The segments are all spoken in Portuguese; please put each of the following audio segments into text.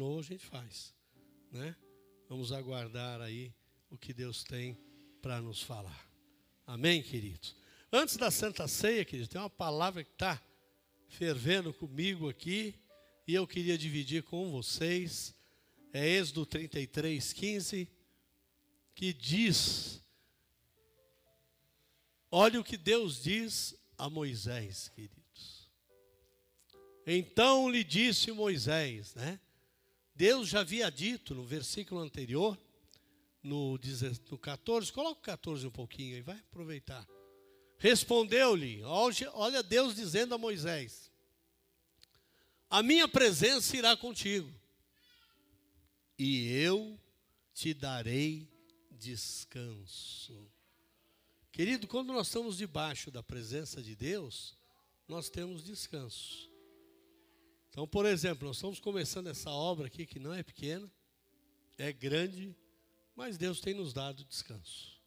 Ou a gente faz, né? Vamos aguardar aí o que Deus tem para nos falar. Amém, queridos? Antes da Santa Ceia, queridos, tem uma palavra que está fervendo comigo aqui e eu queria dividir com vocês. É Êxodo 33, 15, que diz: Olha o que Deus diz a Moisés, queridos. Então lhe disse Moisés, né? Deus já havia dito no versículo anterior, no, no 14, coloca o 14 um pouquinho aí, vai aproveitar. Respondeu-lhe, olha Deus dizendo a Moisés: A minha presença irá contigo, e eu te darei descanso. Querido, quando nós estamos debaixo da presença de Deus, nós temos descanso. Então, por exemplo, nós estamos começando essa obra aqui que não é pequena, é grande, mas Deus tem nos dado descanso.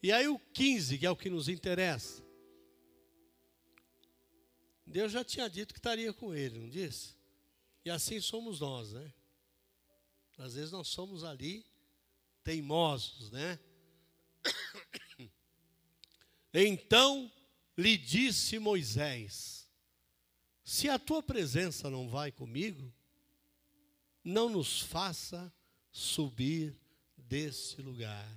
E aí o 15, que é o que nos interessa. Deus já tinha dito que estaria com ele, não disse? E assim somos nós, né? Às vezes nós somos ali teimosos, né? Então lhe disse Moisés: se a tua presença não vai comigo, não nos faça subir desse lugar.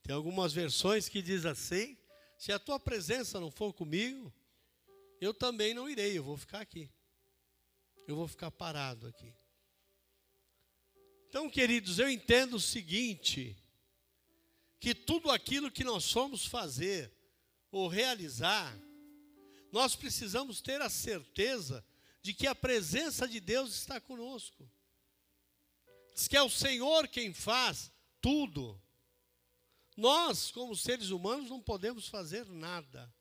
Tem algumas versões que diz assim: se a tua presença não for comigo, eu também não irei, eu vou ficar aqui. Eu vou ficar parado aqui. Então, queridos, eu entendo o seguinte: que tudo aquilo que nós somos fazer ou realizar, nós precisamos ter a certeza de que a presença de Deus está conosco. Diz que é o Senhor quem faz tudo. Nós, como seres humanos, não podemos fazer nada,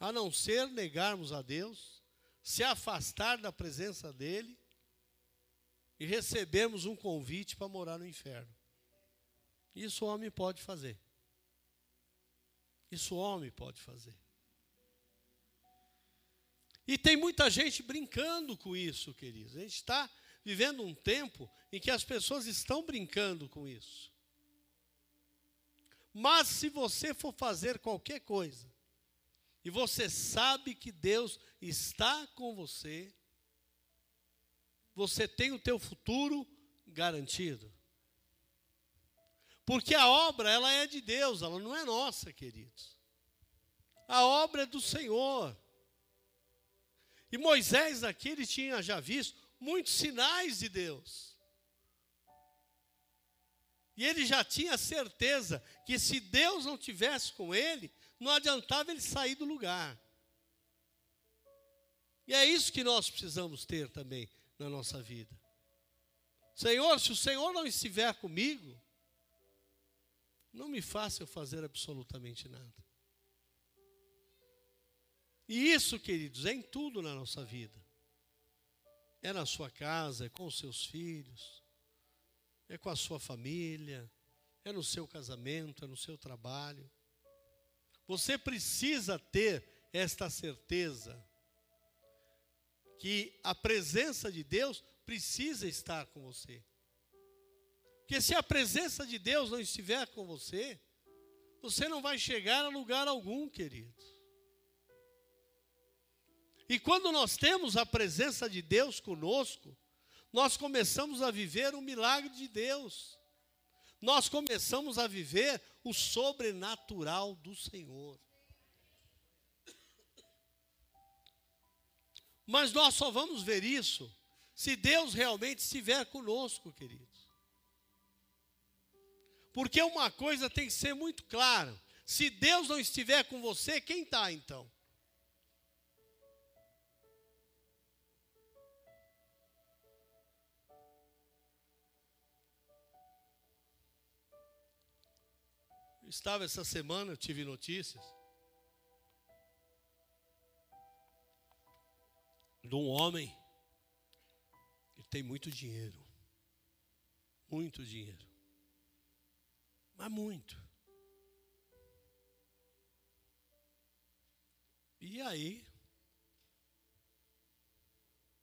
a não ser negarmos a Deus, se afastar da presença dEle e recebermos um convite para morar no inferno. Isso o homem pode fazer. Isso o homem pode fazer. E tem muita gente brincando com isso, queridos. A gente está vivendo um tempo em que as pessoas estão brincando com isso. Mas se você for fazer qualquer coisa, e você sabe que Deus está com você, você tem o teu futuro garantido. Porque a obra, ela é de Deus, ela não é nossa, queridos. A obra é do Senhor. E Moisés aqui ele tinha já visto muitos sinais de Deus. E ele já tinha certeza que se Deus não tivesse com ele, não adiantava ele sair do lugar. E é isso que nós precisamos ter também na nossa vida. Senhor, se o Senhor não estiver comigo, não me faça eu fazer absolutamente nada. E isso, queridos, é em tudo na nossa vida. É na sua casa, é com os seus filhos, é com a sua família, é no seu casamento, é no seu trabalho. Você precisa ter esta certeza que a presença de Deus precisa estar com você. Porque se a presença de Deus não estiver com você, você não vai chegar a lugar algum, querido. E quando nós temos a presença de Deus conosco, nós começamos a viver o milagre de Deus. Nós começamos a viver o sobrenatural do Senhor. Mas nós só vamos ver isso se Deus realmente estiver conosco, queridos. Porque uma coisa tem que ser muito clara: se Deus não estiver com você, quem está então? Estava essa semana, eu tive notícias de um homem que tem muito dinheiro. Muito dinheiro. Mas muito. E aí,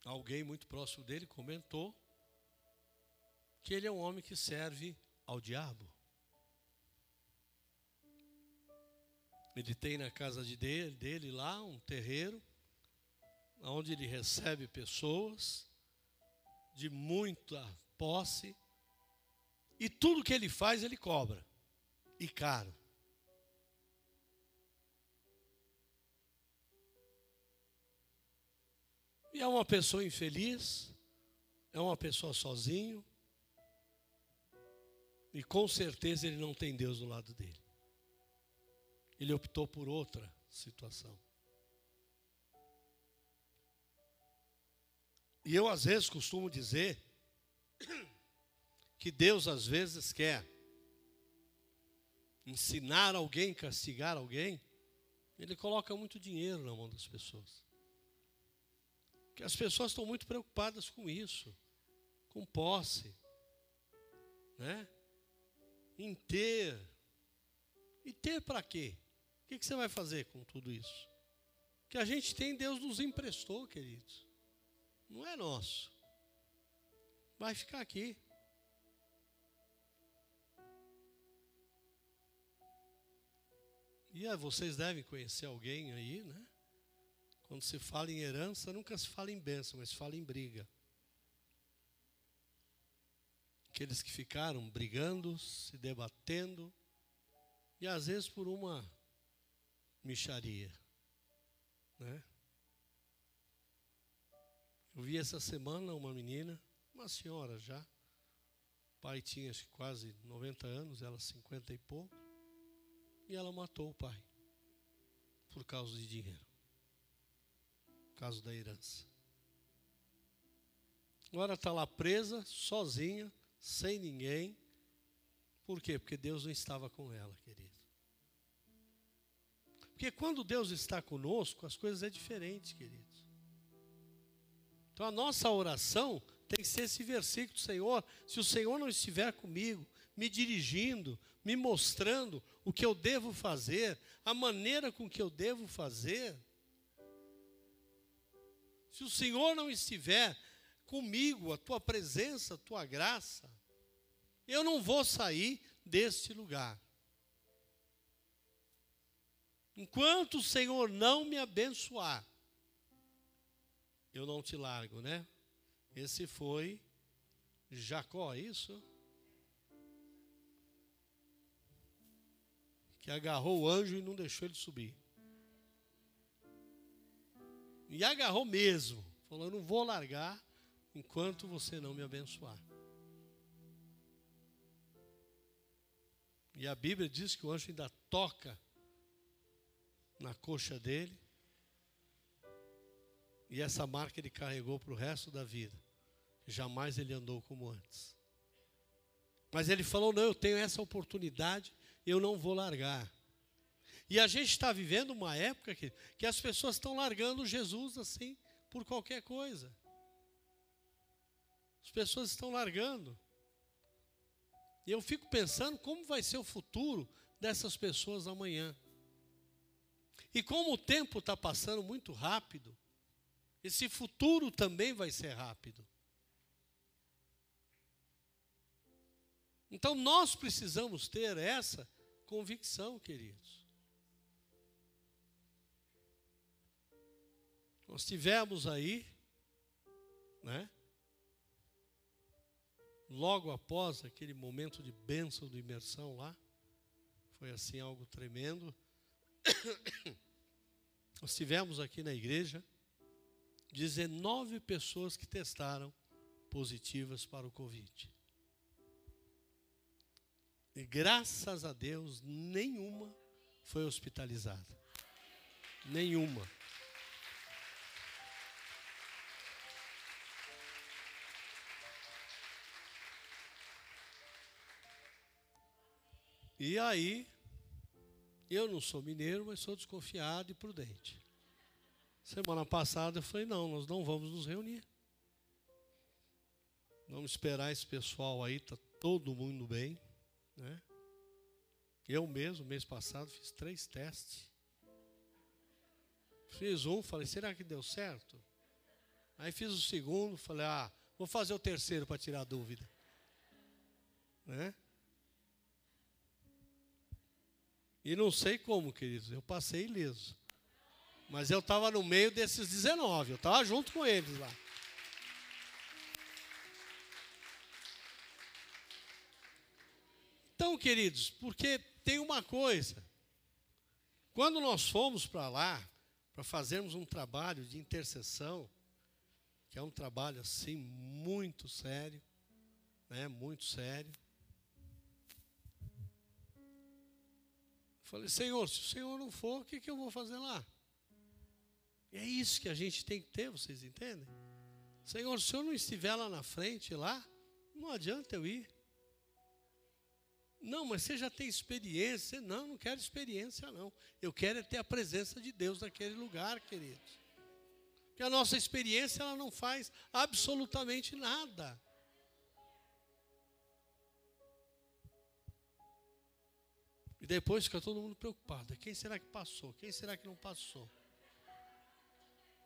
alguém muito próximo dele comentou que ele é um homem que serve ao diabo. Tem na casa de dele, dele lá um terreiro, onde ele recebe pessoas de muita posse, e tudo que ele faz ele cobra, e caro. E é uma pessoa infeliz, é uma pessoa sozinho, e com certeza ele não tem Deus do lado dele. Ele optou por outra situação. E eu às vezes costumo dizer que Deus às vezes quer ensinar alguém, castigar alguém, ele coloca muito dinheiro na mão das pessoas. Que as pessoas estão muito preocupadas com isso, com posse, né? Em ter. E ter para quê? O que, que você vai fazer com tudo isso? Que a gente tem, Deus nos emprestou, queridos. Não é nosso. Vai ficar aqui. E vocês devem conhecer alguém aí, né? Quando se fala em herança, nunca se fala em bênção, mas se fala em briga. Aqueles que ficaram brigando, se debatendo, e às vezes por uma micharia. Né? Eu vi essa semana uma menina, uma senhora já, o pai tinha quase 90 anos, ela 50 e pouco, e ela matou o pai por causa de dinheiro, por causa da herança. Agora está lá presa, sozinha, sem ninguém. Por quê? Porque Deus não estava com ela, querido. Porque quando Deus está conosco, as coisas é diferente, queridos. Então a nossa oração tem que ser esse versículo, Senhor, se o Senhor não estiver comigo, me dirigindo, me mostrando o que eu devo fazer, a maneira com que eu devo fazer. Se o Senhor não estiver comigo, a tua presença, a tua graça, eu não vou sair deste lugar. Enquanto o Senhor não me abençoar, eu não te largo, né? Esse foi Jacó, é isso? Que agarrou o anjo e não deixou ele subir. E agarrou mesmo. Falou: Eu não vou largar enquanto você não me abençoar. E a Bíblia diz que o anjo ainda toca na coxa dele. E essa marca ele carregou para o resto da vida. Jamais ele andou como antes. Mas ele falou: não, eu tenho essa oportunidade, eu não vou largar. E a gente está vivendo uma época que, que as pessoas estão largando Jesus assim, por qualquer coisa. As pessoas estão largando. E eu fico pensando como vai ser o futuro dessas pessoas amanhã. E como o tempo está passando muito rápido, esse futuro também vai ser rápido. Então nós precisamos ter essa convicção, queridos. Nós tivemos aí, né? Logo após aquele momento de bênção de imersão lá, foi assim algo tremendo. Nós tivemos aqui na igreja 19 pessoas que testaram positivas para o Covid. E graças a Deus, nenhuma foi hospitalizada. Nenhuma. E aí, eu não sou mineiro, mas sou desconfiado e prudente. Semana passada eu falei: não, nós não vamos nos reunir. Vamos esperar esse pessoal aí, está todo mundo bem. Né? Eu mesmo, mês passado, fiz três testes. Fiz um, falei: será que deu certo? Aí fiz o segundo, falei, ah, vou fazer o terceiro para tirar a dúvida. Né? E não sei como, queridos, eu passei ileso. Mas eu estava no meio desses 19, eu estava junto com eles lá. Então, queridos, porque tem uma coisa. Quando nós fomos para lá, para fazermos um trabalho de intercessão, que é um trabalho assim muito sério, né, muito sério. Falei, Senhor, se o Senhor não for, o que, que eu vou fazer lá? E é isso que a gente tem que ter, vocês entendem? Senhor, se o Senhor não estiver lá na frente, lá, não adianta eu ir. Não, mas você já tem experiência. Não, não quero experiência, não. Eu quero é ter a presença de Deus naquele lugar, queridos. Porque a nossa experiência ela não faz absolutamente nada. Depois fica todo mundo preocupado. Quem será que passou? Quem será que não passou?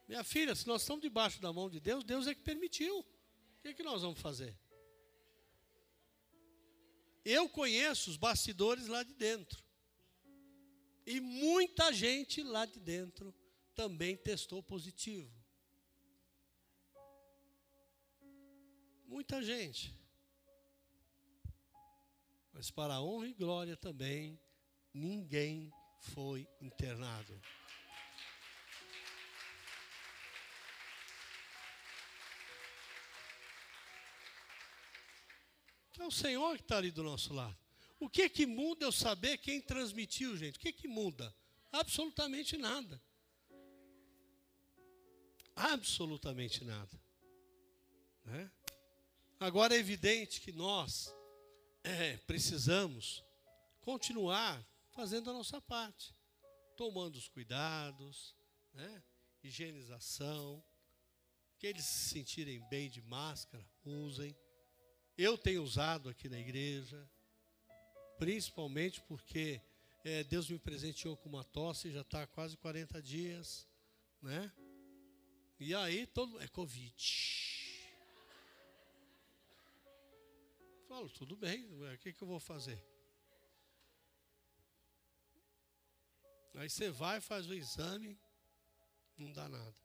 Minha filha, se nós estamos debaixo da mão de Deus, Deus é que permitiu. O que, é que nós vamos fazer? Eu conheço os bastidores lá de dentro. E muita gente lá de dentro também testou positivo. Muita gente. Mas para a honra e glória também, ninguém foi internado. É o Senhor que está ali do nosso lado. O que que muda eu saber quem transmitiu, gente? O que que muda? Absolutamente nada. Absolutamente nada. Né? Agora é evidente que nós é, precisamos continuar fazendo a nossa parte, tomando os cuidados, né? higienização, que eles se sentirem bem de máscara, usem. Eu tenho usado aqui na igreja, principalmente porque é, Deus me presenteou com uma tosse, já está quase 40 dias, né? E aí todo é Covid. Falo, tudo bem, o que, que eu vou fazer? Aí você vai, faz o exame, não dá nada.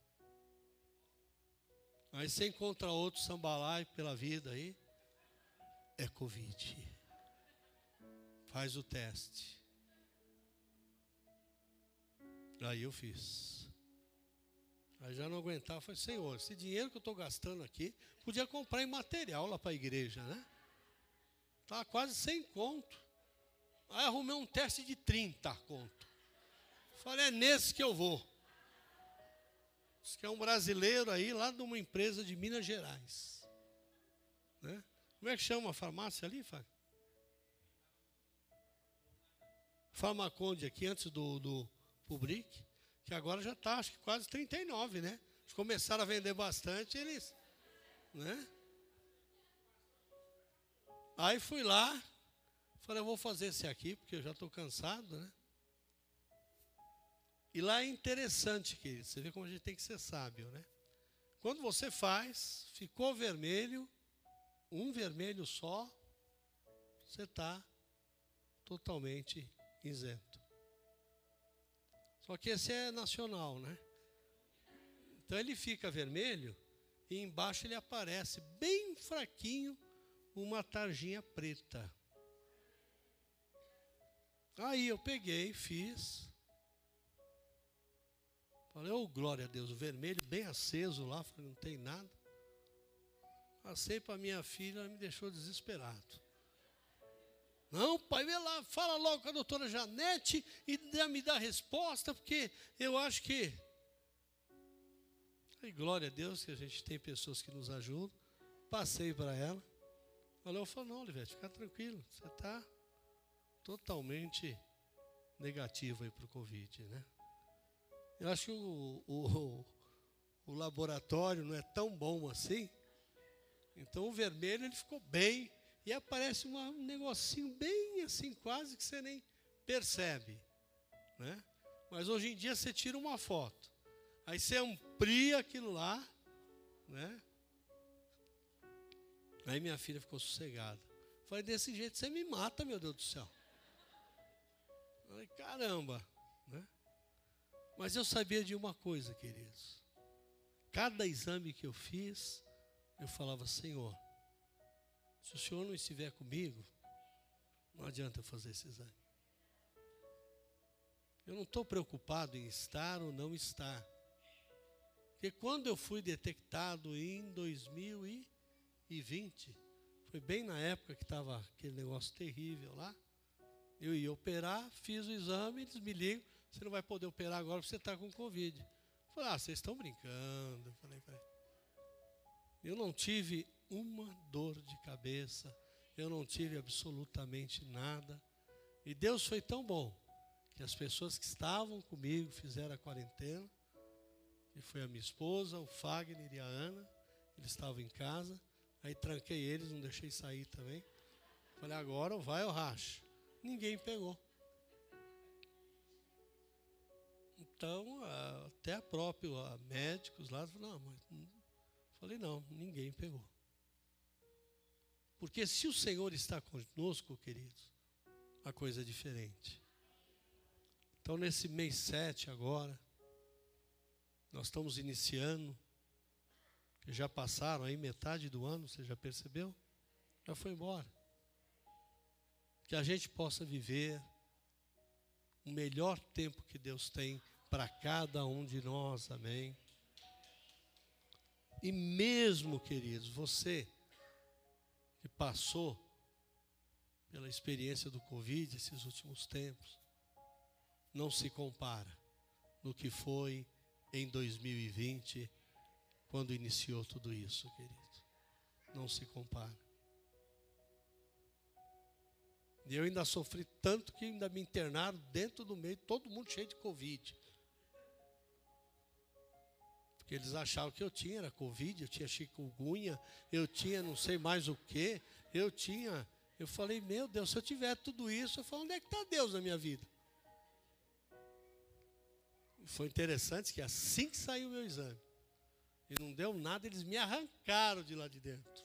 Aí você encontra outro sambalai pela vida aí, é Covid. Faz o teste. Aí eu fiz. Aí já não aguentava, falei, Senhor, esse dinheiro que eu estou gastando aqui, podia comprar em material lá para a igreja, né? Estava quase sem conto. Aí arrumei um teste de 30 conto. Falei, é nesse que eu vou. Diz que é um brasileiro aí, lá de uma empresa de Minas Gerais. Né? Como é que chama a farmácia ali, Fábio? Farmaconde aqui, antes do, do Public, que agora já está, acho que quase 39, né? Eles começaram a vender bastante, eles. Né? Aí fui lá, falei, eu vou fazer esse aqui, porque eu já estou cansado, né? E lá é interessante, querido, você vê como a gente tem que ser sábio, né? Quando você faz, ficou vermelho, um vermelho só, você está totalmente isento. Só que esse é nacional, né? Então ele fica vermelho e embaixo ele aparece bem fraquinho uma tarjinha preta. Aí eu peguei, fiz. Falei, oh glória a Deus, o vermelho bem aceso lá, falei, não tem nada. Passei para minha filha, ela me deixou desesperado. Não, pai, vê lá, fala logo com a doutora Janete e me dá a resposta, porque eu acho que. E glória a Deus que a gente tem pessoas que nos ajudam. Passei para ela. Ela falou, não, Olivete, fica tranquilo, você está totalmente negativo aí para o Covid, né? Eu acho que o, o, o laboratório não é tão bom assim, então o vermelho ele ficou bem e aparece uma, um negocinho bem assim, quase que você nem percebe. Né? Mas hoje em dia você tira uma foto. Aí você amplia aquilo lá, né? Aí minha filha ficou sossegada. Falei, desse jeito você me mata, meu Deus do céu. Falei, caramba? Mas eu sabia de uma coisa, queridos. Cada exame que eu fiz, eu falava, Senhor, se o Senhor não estiver comigo, não adianta eu fazer esse exame. Eu não estou preocupado em estar ou não estar. Porque quando eu fui detectado em 2020, foi bem na época que estava aquele negócio terrível lá. Eu ia operar, fiz o exame, eles me ligam, você não vai poder operar agora porque você está com Covid. Eu falei, ah, vocês estão brincando. Eu falei, eu não tive uma dor de cabeça, eu não tive absolutamente nada. E Deus foi tão bom que as pessoas que estavam comigo fizeram a quarentena, que foi a minha esposa, o Fagner e a Ana, eles estavam em casa, aí tranquei eles, não deixei sair também. Falei, agora vai ou racha. Ninguém pegou. Então, até a própria a médicos lá, não, mas, falei, não, ninguém pegou. Porque se o Senhor está conosco, queridos, a coisa é diferente. Então, nesse mês 7 agora, nós estamos iniciando, já passaram aí metade do ano, você já percebeu? Já foi embora. Que a gente possa viver o melhor tempo que Deus tem para cada um de nós, amém? E mesmo, queridos, você que passou pela experiência do Covid esses últimos tempos, não se compara no que foi em 2020, quando iniciou tudo isso, querido. Não se compara. E eu ainda sofri tanto que ainda me internaram dentro do meio, todo mundo cheio de Covid. Porque eles achavam que eu tinha, era Covid, eu tinha chikungunya, eu tinha não sei mais o que, eu tinha. Eu falei, meu Deus, se eu tiver tudo isso, eu falo, onde é que está Deus na minha vida? foi interessante que assim que saiu o meu exame, e não deu nada, eles me arrancaram de lá de dentro.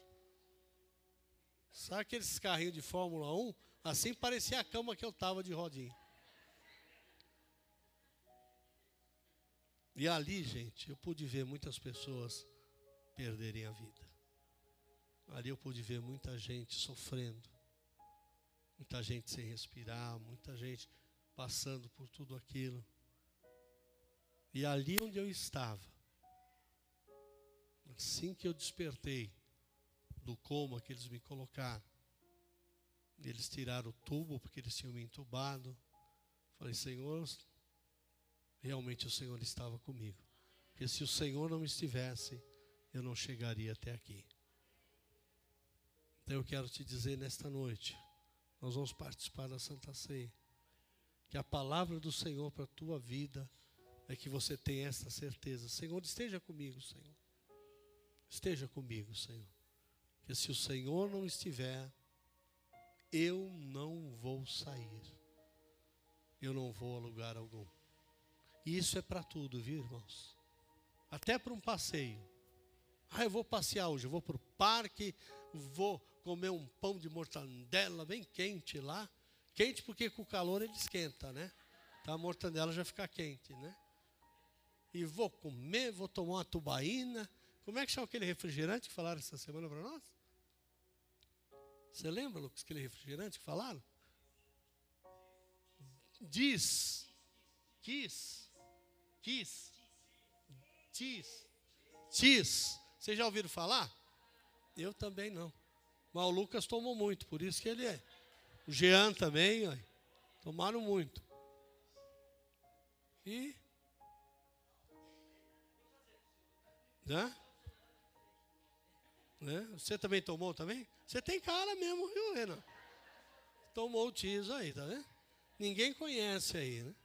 Sabe aqueles carrinhos de Fórmula 1? Assim parecia a cama que eu estava de rodinha. E ali, gente, eu pude ver muitas pessoas perderem a vida. Ali eu pude ver muita gente sofrendo, muita gente sem respirar, muita gente passando por tudo aquilo. E ali onde eu estava, assim que eu despertei do coma que eles me colocaram, eles tiraram o tubo porque eles tinham me entubado. Falei, Senhor, realmente o Senhor estava comigo. Porque se o Senhor não estivesse, eu não chegaria até aqui. Então eu quero te dizer nesta noite, nós vamos participar da Santa Ceia, que a palavra do Senhor para a tua vida é que você tenha essa certeza. Senhor, esteja comigo, Senhor. Esteja comigo, Senhor. Que se o Senhor não estiver, eu não vou sair. Eu não vou a lugar algum. E isso é para tudo, viu, irmãos? Até para um passeio. Ah, eu vou passear hoje, eu vou para o parque, vou comer um pão de mortandela bem quente lá. Quente porque com o calor ele esquenta, né? Então a mortandela já fica quente, né? e vou comer, vou tomar uma tubaína. Como é que chama aquele refrigerante que falaram essa semana para nós? Você lembra, Lucas, aquele refrigerante que falaram? Diz, quis, quis, diz, diz. Vocês já ouviram falar? Eu também não. Mas o Lucas tomou muito, por isso que ele é. O Jean também, ó, tomaram muito. E Né? Né? Você também tomou também? Você tem cara mesmo, viu, Renan? Tomou o tiso aí, tá vendo? Ninguém conhece aí, né?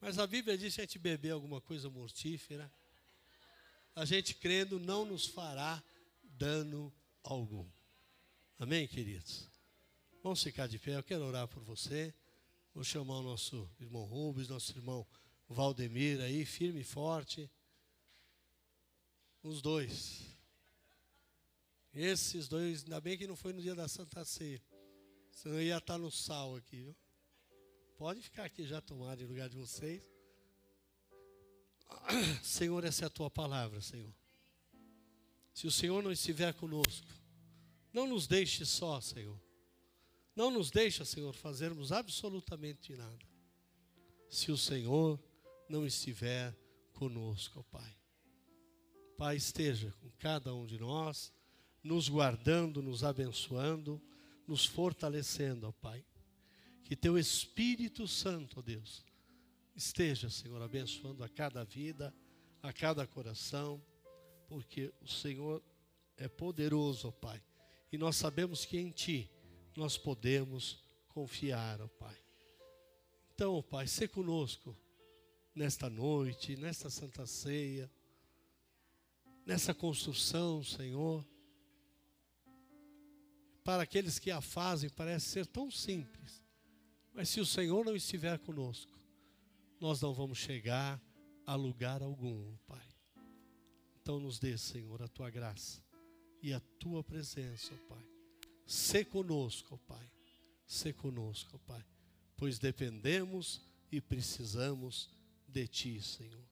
Mas a Bíblia diz que a gente beber alguma coisa mortífera, a gente crendo não nos fará dano algum. Amém, queridos? Vamos ficar de pé, eu quero orar por você. Vou chamar o nosso irmão Rubens, nosso irmão Valdemir aí, firme e forte. Os dois. Esses dois, ainda bem que não foi no dia da Santa Ceia. Senão ia estar no sal aqui, viu? Pode ficar aqui já tomado em lugar de vocês. Senhor, essa é a tua palavra, Senhor. Se o Senhor não estiver conosco, não nos deixe só, Senhor. Não nos deixa, Senhor, fazermos absolutamente nada. Se o Senhor não estiver conosco, Pai. Pai, esteja com cada um de nós, nos guardando, nos abençoando, nos fortalecendo, Pai. Que teu Espírito Santo, ó Deus, esteja, Senhor, abençoando a cada vida, a cada coração, porque o Senhor é poderoso, ó Pai. E nós sabemos que em Ti nós podemos confiar, ó Pai. Então, ó Pai, se conosco nesta noite, nesta santa ceia, nessa construção, Senhor. Para aqueles que a fazem, parece ser tão simples, mas se o Senhor não estiver conosco, nós não vamos chegar a lugar algum, Pai. Então nos dê, Senhor, a tua graça e a tua presença, ó Pai. Se conosco, ó Pai. Se conosco, ó Pai. Pois dependemos e precisamos de ti, Senhor.